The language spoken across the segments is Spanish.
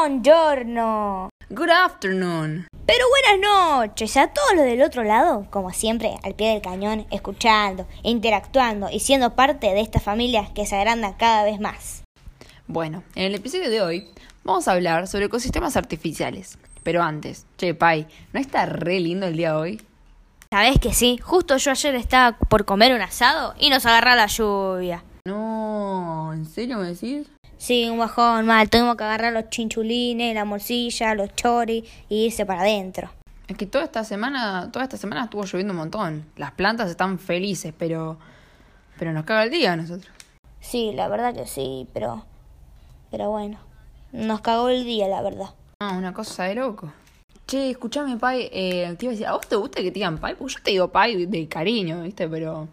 Buongiorno. Good afternoon. Pero buenas noches a todos los del otro lado, como siempre, al pie del cañón, escuchando, interactuando y siendo parte de esta familia que se agranda cada vez más. Bueno, en el episodio de hoy vamos a hablar sobre ecosistemas artificiales. Pero antes, che, Pai, ¿no está re lindo el día de hoy? Sabes que sí, justo yo ayer estaba por comer un asado y nos agarra la lluvia. No, ¿en serio me decís? Sí, un bajón mal. Tuvimos que agarrar los chinchulines, la morcilla, los choris y irse para adentro. Es que toda esta semana, toda esta semana estuvo lloviendo un montón. Las plantas están felices, pero pero nos caga el día a nosotros. Sí, la verdad que sí, pero pero bueno, nos cagó el día, la verdad. Ah, una cosa de loco. Che, escuchame, Pai, eh, te iba a decir, ¿a vos te gusta que te digan Pai? Porque yo te digo Pai de cariño, ¿viste? Pero...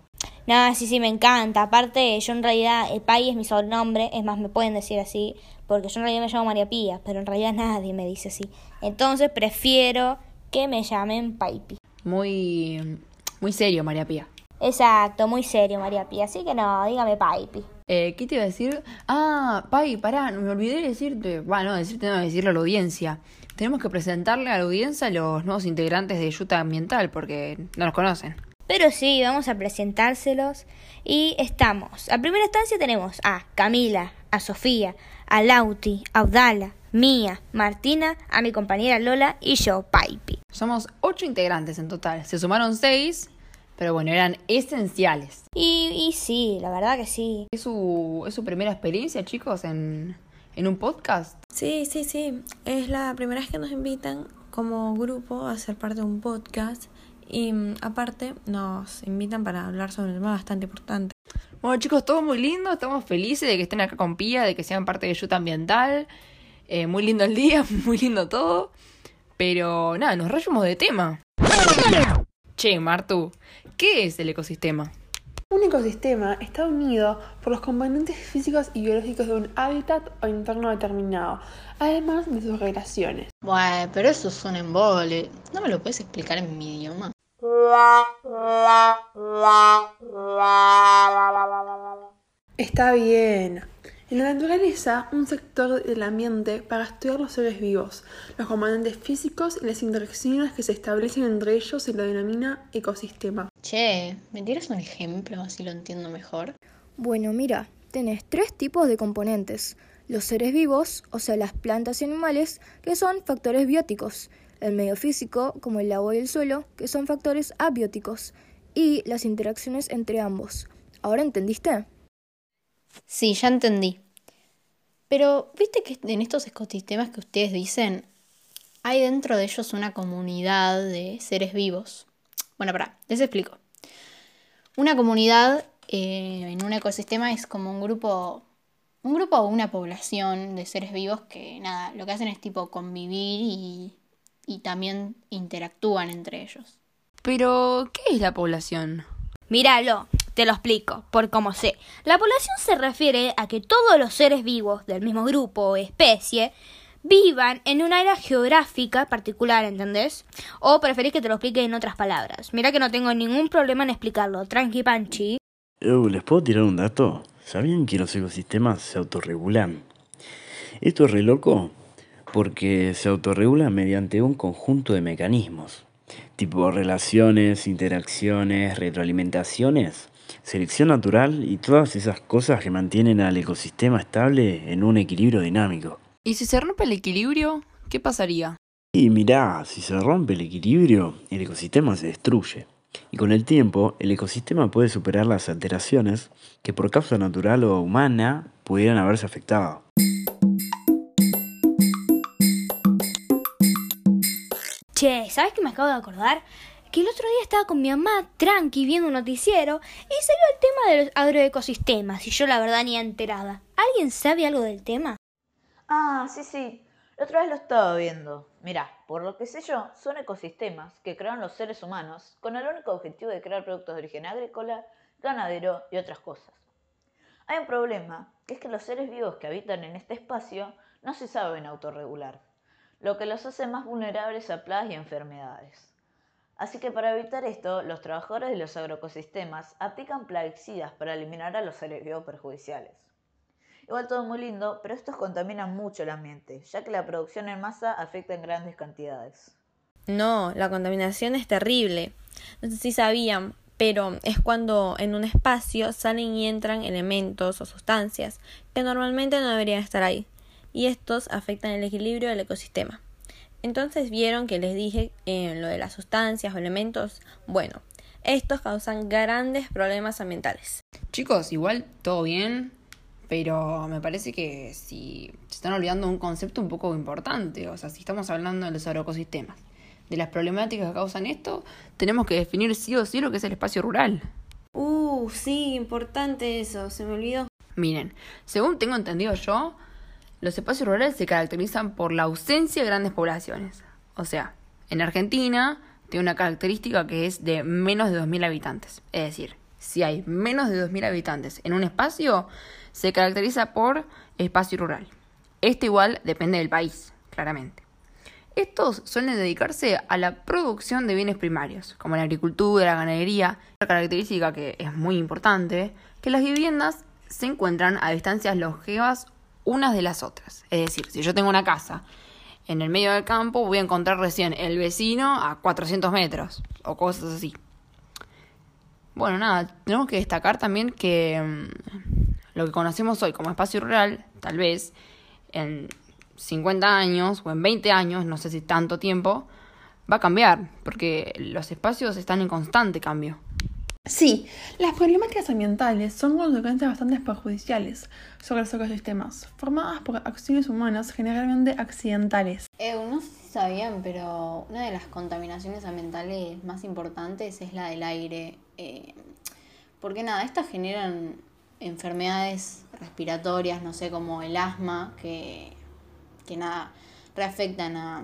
No, sí, sí, me encanta. Aparte, yo en realidad, el Pai es mi sobrenombre, es más, me pueden decir así, porque yo en realidad me llamo María Pía, pero en realidad nadie me dice así. Entonces prefiero que me llamen Paipi. Muy, muy serio, María Pía. Exacto, muy serio, María Pía. Así que no, dígame Paipi. Eh, ¿Qué te iba a decir? Ah, Pai, pará, me olvidé de decirte, bueno, decirte, no, decirle a la audiencia. Tenemos que presentarle a la audiencia a los nuevos integrantes de Yuta Ambiental, porque no los conocen. Pero sí, vamos a presentárselos. Y estamos. A primera instancia tenemos a Camila, a Sofía, a Lauti, a Audala, Mía, Martina, a mi compañera Lola y yo, Paipi. Somos ocho integrantes en total. Se sumaron seis, pero bueno, eran esenciales. Y, y sí, la verdad que sí. ¿Es su, es su primera experiencia, chicos, en, en un podcast? Sí, sí, sí. Es la primera vez que nos invitan como grupo a ser parte de un podcast. Y mm, aparte nos invitan para hablar sobre un tema bastante importante. Bueno, chicos, todo muy lindo. Estamos felices de que estén acá con Pía, de que sean parte de Yuta Ambiental. Eh, muy lindo el día, muy lindo todo. Pero nada, nos rayamos de tema. Che, Martu, ¿qué es el ecosistema? Un ecosistema está unido por los componentes físicos y biológicos de un hábitat o entorno determinado, además de sus relaciones. Bueno, pero eso es un embole. ¿No me lo puedes explicar en mi idioma? Está bien. En la naturaleza, un sector del ambiente para estudiar los seres vivos, los componentes físicos y las interacciones que se establecen entre ellos se lo denomina ecosistema. Che, ¿me tiras un ejemplo así lo entiendo mejor? Bueno, mira, tenés tres tipos de componentes. Los seres vivos, o sea, las plantas y animales, que son factores bióticos. El medio físico, como el agua y el suelo, que son factores abióticos. Y las interacciones entre ambos. ¿Ahora entendiste? Sí, ya entendí. Pero, ¿viste que en estos ecosistemas que ustedes dicen, hay dentro de ellos una comunidad de seres vivos? Bueno, pará, les explico. Una comunidad eh, en un ecosistema es como un grupo, un grupo o una población de seres vivos que, nada, lo que hacen es tipo convivir y, y también interactúan entre ellos. Pero, ¿qué es la población? Míralo, te lo explico, por como sé. La población se refiere a que todos los seres vivos del mismo grupo o especie vivan en un área geográfica particular, ¿entendés? O preferís que te lo explique en otras palabras. Mira que no tengo ningún problema en explicarlo. Tranqui, Panchi. Eu, ¿Les puedo tirar un dato? ¿Sabían que los ecosistemas se autorregulan? Esto es re loco porque se autorregulan mediante un conjunto de mecanismos, tipo relaciones, interacciones, retroalimentaciones, selección natural y todas esas cosas que mantienen al ecosistema estable en un equilibrio dinámico. ¿Y si se rompe el equilibrio, qué pasaría? Y mirá, si se rompe el equilibrio, el ecosistema se destruye. Y con el tiempo, el ecosistema puede superar las alteraciones que por causa natural o humana pudieran haberse afectado. ¿Sabes qué me acabo de acordar? Que el otro día estaba con mi mamá tranqui viendo un noticiero y salió el tema de los agroecosistemas y yo la verdad ni enterada. ¿Alguien sabe algo del tema? Ah, sí, sí. La otra vez lo estaba viendo. Mirá, por lo que sé yo, son ecosistemas que crearon los seres humanos con el único objetivo de crear productos de origen agrícola, ganadero y otras cosas. Hay un problema, que es que los seres vivos que habitan en este espacio no se saben autorregular, lo que los hace más vulnerables a plagas y enfermedades. Así que para evitar esto, los trabajadores de los agroecosistemas aplican plaguicidas para eliminar a los seres vivos perjudiciales. Igual todo muy lindo, pero estos contaminan mucho el ambiente, ya que la producción en masa afecta en grandes cantidades. No, la contaminación es terrible. No sé si sabían, pero es cuando en un espacio salen y entran elementos o sustancias que normalmente no deberían estar ahí, y estos afectan el equilibrio del ecosistema. Entonces vieron que les dije en lo de las sustancias o elementos, bueno, estos causan grandes problemas ambientales. Chicos, igual todo bien, pero me parece que si se están olvidando un concepto un poco importante, o sea, si estamos hablando de los agroecosistemas, de las problemáticas que causan esto, tenemos que definir sí o sí lo que es el espacio rural. Uh, sí, importante eso, se me olvidó. Miren, según tengo entendido yo, los espacios rurales se caracterizan por la ausencia de grandes poblaciones. O sea, en Argentina tiene una característica que es de menos de 2.000 habitantes. Es decir, si hay menos de 2.000 habitantes en un espacio, se caracteriza por espacio rural. Esto igual depende del país, claramente. Estos suelen dedicarse a la producción de bienes primarios, como la agricultura, la ganadería. Otra característica que es muy importante, que las viviendas se encuentran a distancias longevas unas de las otras. Es decir, si yo tengo una casa en el medio del campo, voy a encontrar recién el vecino a 400 metros o cosas así. Bueno, nada, tenemos que destacar también que mm, lo que conocemos hoy como espacio rural, tal vez en 50 años o en 20 años, no sé si tanto tiempo, va a cambiar, porque los espacios están en constante cambio. Sí, las problemáticas ambientales son consecuencias bastante perjudiciales sobre los ecosistemas, formadas por acciones humanas generalmente accidentales. Eh, no sé si sabían, pero una de las contaminaciones ambientales más importantes es la del aire. Eh, porque nada, estas generan enfermedades respiratorias, no sé, como el asma, que, que nada, reafectan a,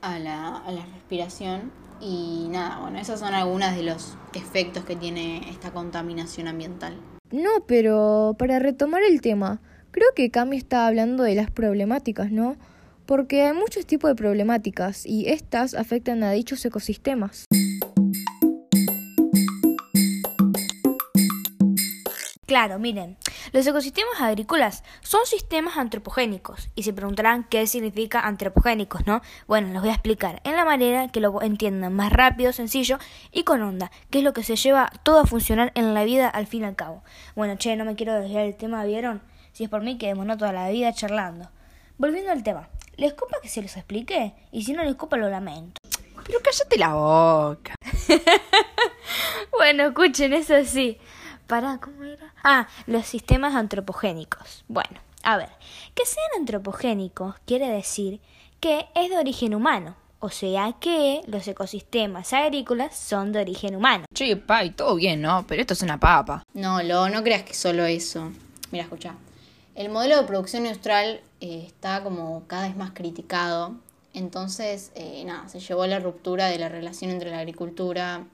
a, la, a la respiración. Y nada, bueno, esos son algunos de los efectos que tiene esta contaminación ambiental. No, pero para retomar el tema, creo que Cami está hablando de las problemáticas, ¿no? Porque hay muchos tipos de problemáticas y estas afectan a dichos ecosistemas. Claro, miren, los ecosistemas agrícolas son sistemas antropogénicos y se preguntarán qué significa antropogénicos, ¿no? Bueno, les voy a explicar en la manera que lo entiendan más rápido, sencillo y con onda, que es lo que se lleva todo a funcionar en la vida al fin y al cabo. Bueno, che, no me quiero desviar el tema, ¿vieron? Si es por mí, quedémonos toda la vida charlando. Volviendo al tema, ¿les copa que se los explique? Y si no les copa, lo lamento. Pero cállate la boca. bueno, escuchen, eso sí. Para, ¿cómo era? Ah, los sistemas antropogénicos. Bueno, a ver, que sean antropogénicos quiere decir que es de origen humano, o sea que los ecosistemas agrícolas son de origen humano. Che, pai, todo bien, ¿no? Pero esto es una papa. No, lo, no creas que solo eso. Mira, escucha. El modelo de producción industrial eh, está como cada vez más criticado. Entonces, eh, nada, se llevó a la ruptura de la relación entre la agricultura,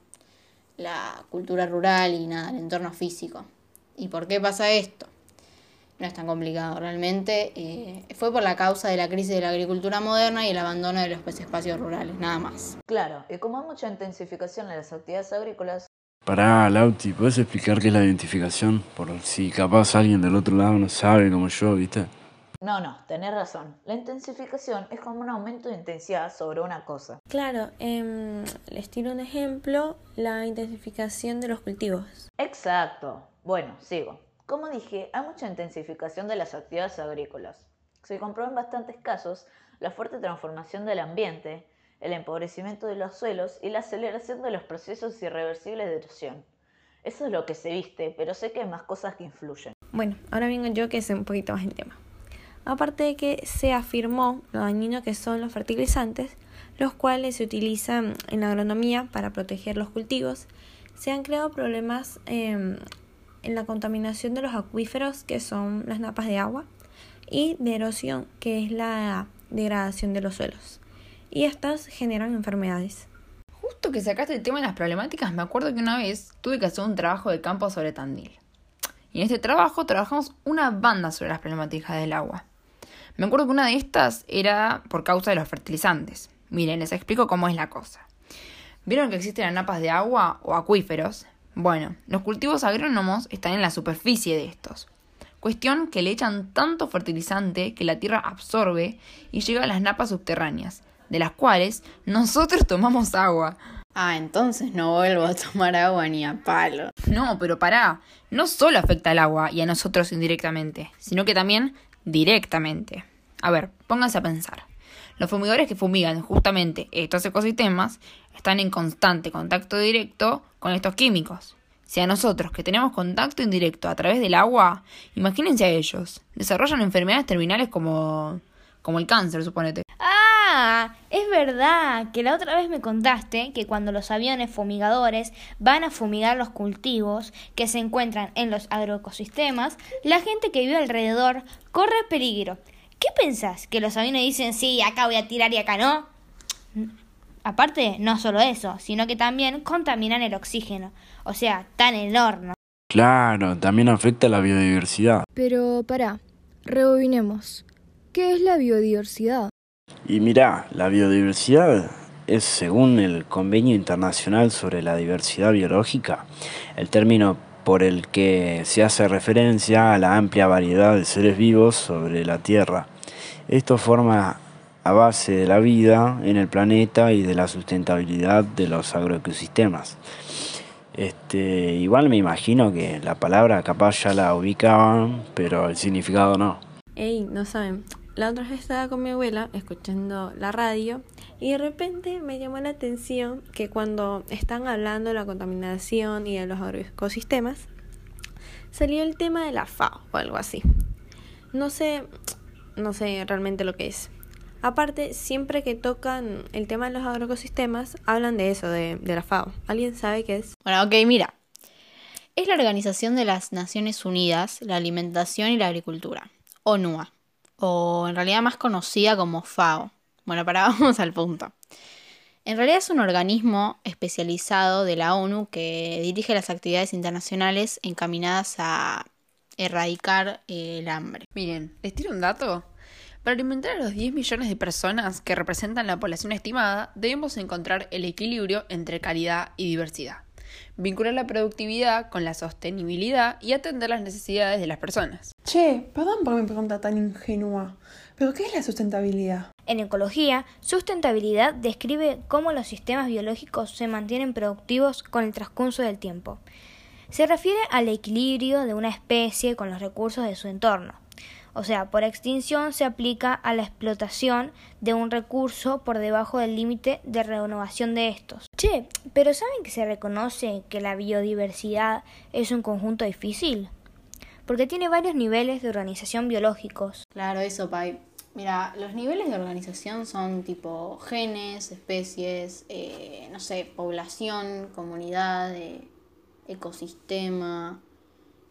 la cultura rural y nada, el entorno físico. ¿Y por qué pasa esto? No es tan complicado realmente. Eh, fue por la causa de la crisis de la agricultura moderna y el abandono de los espacios rurales, nada más. Claro, y como hay mucha intensificación en las actividades agrícolas, Pará, Lauti, ¿puedes explicar qué es la identificación? Por si capaz alguien del otro lado no sabe como yo, ¿viste? No, no, tenés razón. La intensificación es como un aumento de intensidad sobre una cosa. Claro, em, les tiro un ejemplo, la intensificación de los cultivos. Exacto. Bueno, sigo. Como dije, hay mucha intensificación de las actividades agrícolas. Se comprobó en bastantes casos la fuerte transformación del ambiente, el empobrecimiento de los suelos y la aceleración de los procesos irreversibles de erosión. Eso es lo que se viste, pero sé que hay más cosas que influyen. Bueno, ahora vengo yo que sé un poquito más el tema. Aparte de que se afirmó lo dañino que son los fertilizantes, los cuales se utilizan en la agronomía para proteger los cultivos, se han creado problemas eh, en la contaminación de los acuíferos, que son las napas de agua, y de erosión, que es la degradación de los suelos. Y estas generan enfermedades. Justo que sacaste el tema de las problemáticas, me acuerdo que una vez tuve que hacer un trabajo de campo sobre Tandil. Y en este trabajo trabajamos una banda sobre las problemáticas del agua. Me acuerdo que una de estas era por causa de los fertilizantes. Miren, les explico cómo es la cosa. ¿Vieron que existen las napas de agua o acuíferos? Bueno, los cultivos agrónomos están en la superficie de estos. Cuestión que le echan tanto fertilizante que la tierra absorbe y llega a las napas subterráneas, de las cuales nosotros tomamos agua. Ah, entonces no vuelvo a tomar agua ni a palo. No, pero pará, no solo afecta al agua y a nosotros indirectamente, sino que también directamente. A ver, pónganse a pensar. Los fumigadores que fumigan justamente estos ecosistemas están en constante contacto directo con estos químicos. Si a nosotros, que tenemos contacto indirecto a través del agua, imagínense a ellos. Desarrollan enfermedades terminales como, como el cáncer, suponete. Es verdad que la otra vez me contaste que cuando los aviones fumigadores van a fumigar los cultivos que se encuentran en los agroecosistemas, la gente que vive alrededor corre peligro. ¿Qué pensás? ¿Que los aviones dicen sí, acá voy a tirar y acá no? Aparte, no solo eso, sino que también contaminan el oxígeno, o sea, tan el horno. Claro, también afecta a la biodiversidad. Pero pará, rebobinemos. ¿Qué es la biodiversidad? Y mirá, la biodiversidad es, según el Convenio Internacional sobre la Diversidad Biológica, el término por el que se hace referencia a la amplia variedad de seres vivos sobre la Tierra. Esto forma a base de la vida en el planeta y de la sustentabilidad de los agroecosistemas. Este, igual me imagino que la palabra capaz ya la ubicaban, pero el significado no. Ey, no saben. La otra vez estaba con mi abuela escuchando la radio y de repente me llamó la atención que cuando están hablando de la contaminación y de los agroecosistemas, salió el tema de la FAO o algo así. No sé, no sé realmente lo que es. Aparte, siempre que tocan el tema de los agroecosistemas, hablan de eso, de, de la FAO. ¿Alguien sabe qué es? Bueno, ok, mira. Es la Organización de las Naciones Unidas, la Alimentación y la Agricultura, ONUA, o en realidad más conocida como FAO. Bueno, para vamos al punto. En realidad es un organismo especializado de la ONU que dirige las actividades internacionales encaminadas a erradicar el hambre. Miren, ¿les tiro un dato? Para alimentar a los 10 millones de personas que representan la población estimada, debemos encontrar el equilibrio entre calidad y diversidad, vincular la productividad con la sostenibilidad y atender las necesidades de las personas. Che, perdón por mi pregunta tan ingenua, pero ¿qué es la sustentabilidad? En ecología, sustentabilidad describe cómo los sistemas biológicos se mantienen productivos con el transcurso del tiempo. Se refiere al equilibrio de una especie con los recursos de su entorno. O sea, por extinción se aplica a la explotación de un recurso por debajo del límite de renovación de estos. Che, pero ¿saben que se reconoce que la biodiversidad es un conjunto difícil? Porque tiene varios niveles de organización biológicos. Claro, eso, Pai. Mira, los niveles de organización son tipo genes, especies, eh, no sé, población, comunidad, eh, ecosistema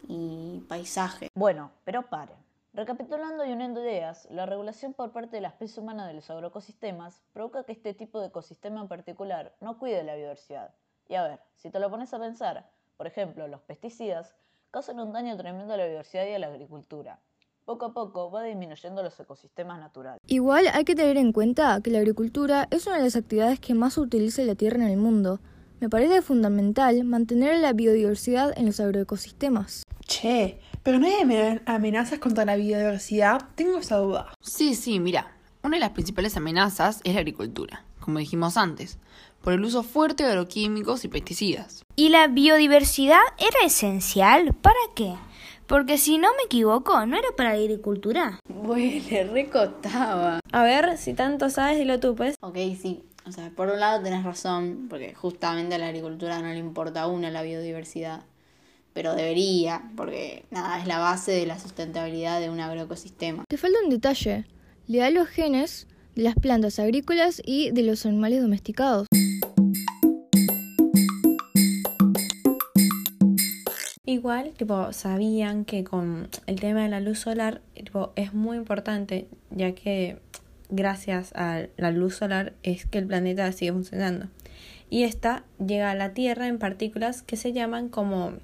y paisaje. Bueno, pero paren. Recapitulando y uniendo ideas, la regulación por parte de la especie humana de los agroecosistemas provoca que este tipo de ecosistema en particular no cuide la biodiversidad. Y a ver, si te lo pones a pensar, por ejemplo, los pesticidas causan un daño tremendo a la biodiversidad y a la agricultura. Poco a poco va disminuyendo los ecosistemas naturales. Igual hay que tener en cuenta que la agricultura es una de las actividades que más utiliza la tierra en el mundo. Me parece fundamental mantener la biodiversidad en los agroecosistemas. Che, pero no hay amenazas contra la biodiversidad. Tengo esa duda. Sí, sí, mira. Una de las principales amenazas es la agricultura, como dijimos antes, por el uso fuerte de agroquímicos y pesticidas. ¿Y la biodiversidad era esencial? ¿Para qué? Porque si no me equivoco, no era para la agricultura. Bueno, le recotaba. A ver, si tanto sabes, dilo tú, pues. Ok, sí. O sea, por un lado tenés razón, porque justamente a la agricultura no le importa a una la biodiversidad pero debería, porque nada, es la base de la sustentabilidad de un agroecosistema. Te falta un detalle. Le da los genes de las plantas agrícolas y de los animales domesticados. Igual, tipo, sabían que con el tema de la luz solar, tipo, es muy importante, ya que gracias a la luz solar es que el planeta sigue funcionando. Y esta llega a la Tierra en partículas que se llaman como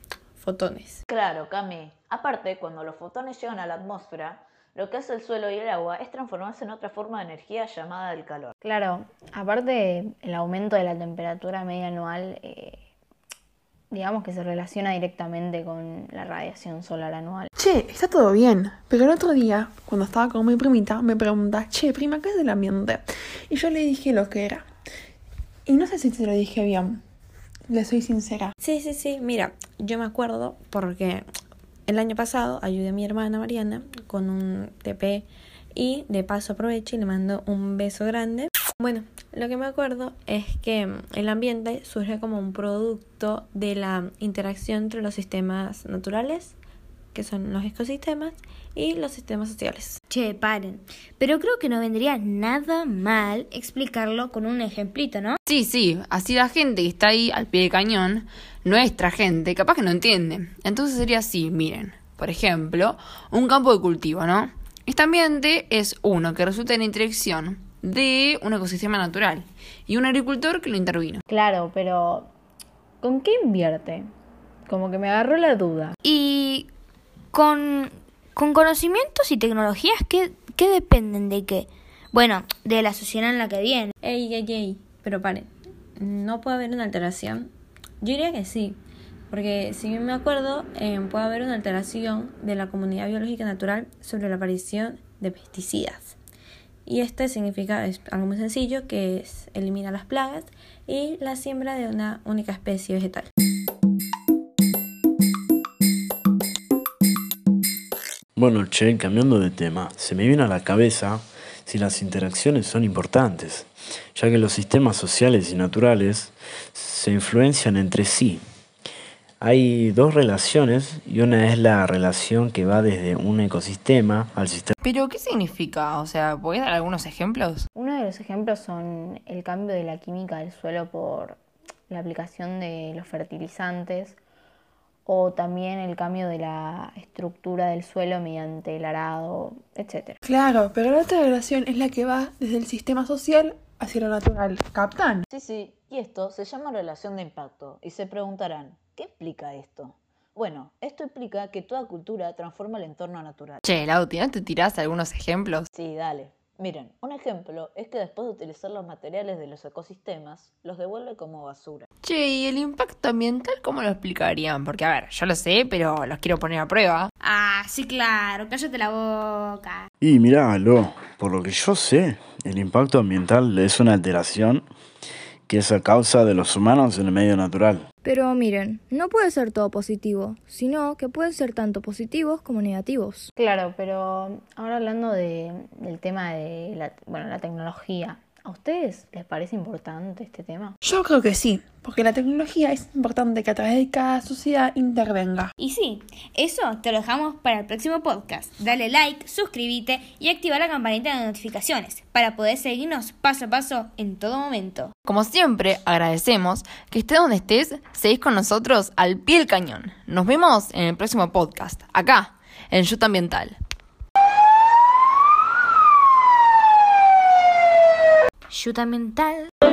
fotones. Claro, Cami. Aparte, cuando los fotones llegan a la atmósfera, lo que hace el suelo y el agua es transformarse en otra forma de energía llamada el calor. Claro, aparte el aumento de la temperatura media anual eh, digamos que se relaciona directamente con la radiación solar anual. Che, está todo bien. Pero el otro día, cuando estaba con mi primita, me pregunta, che, prima, ¿qué es el ambiente? Y yo le dije lo que era. Y no sé si te lo dije bien. Le soy sincera. Sí, sí, sí. Mira, yo me acuerdo porque el año pasado ayudé a mi hermana Mariana con un TP y de paso aprovecho y le mando un beso grande. Bueno, lo que me acuerdo es que el ambiente surge como un producto de la interacción entre los sistemas naturales, que son los ecosistemas, y los sistemas sociales. Che, paren. Pero creo que no vendría nada mal explicarlo con un ejemplito, ¿no? Sí, sí, así la gente que está ahí al pie de cañón, nuestra gente, capaz que no entiende. Entonces sería así, miren, por ejemplo, un campo de cultivo, ¿no? Este ambiente es uno que resulta en interacción de un ecosistema natural y un agricultor que lo intervino. Claro, pero ¿con qué invierte? Como que me agarró la duda. Y con, con conocimientos y tecnologías que, que dependen de qué. Bueno, de la sociedad en la que viene. Ey, ey, ey, pero paren, ¿no puede haber una alteración? Yo diría que sí, porque si bien me acuerdo, eh, puede haber una alteración de la comunidad biológica natural sobre la aparición de pesticidas. Y este significa es algo muy sencillo, que es eliminar las plagas y la siembra de una única especie vegetal. Bueno, che, cambiando de tema, se me viene a la cabeza si las interacciones son importantes, ya que los sistemas sociales y naturales se influencian entre sí. Hay dos relaciones y una es la relación que va desde un ecosistema al sistema. Pero, ¿qué significa? O sea, ¿podés dar algunos ejemplos? Uno de los ejemplos son el cambio de la química del suelo por la aplicación de los fertilizantes o también el cambio de la estructura del suelo mediante el arado, etc. Claro, pero la otra relación es la que va desde el sistema social hacia lo natural. ¿Captan? Sí, sí, y esto se llama relación de impacto. Y se preguntarán, ¿qué explica esto? Bueno, esto implica que toda cultura transforma el entorno natural. Che, Lauti, ¿no te tirás algunos ejemplos? Sí, dale. Miren, un ejemplo es que después de utilizar los materiales de los ecosistemas, los devuelve como basura. Che, ¿y el impacto ambiental cómo lo explicarían? Porque, a ver, yo lo sé, pero los quiero poner a prueba. Ah, sí, claro, cállate la boca. Y mirá, Lo, por lo que yo sé, el impacto ambiental es una alteración que es a causa de los humanos en el medio natural. Pero miren, no puede ser todo positivo, sino que pueden ser tanto positivos como negativos. Claro, pero ahora hablando de, del tema de la, bueno, la tecnología, ¿a ustedes les parece importante este tema? Yo creo que sí, porque la tecnología es importante que a través de cada sociedad intervenga. Y sí, eso te lo dejamos para el próximo podcast. Dale like, suscríbete y activa la campanita de notificaciones para poder seguirnos paso a paso en todo momento. Como siempre, agradecemos que estés donde estés, seguís con nosotros al pie del cañón. Nos vemos en el próximo podcast, acá, en Yuta Ambiental. Yuta mental.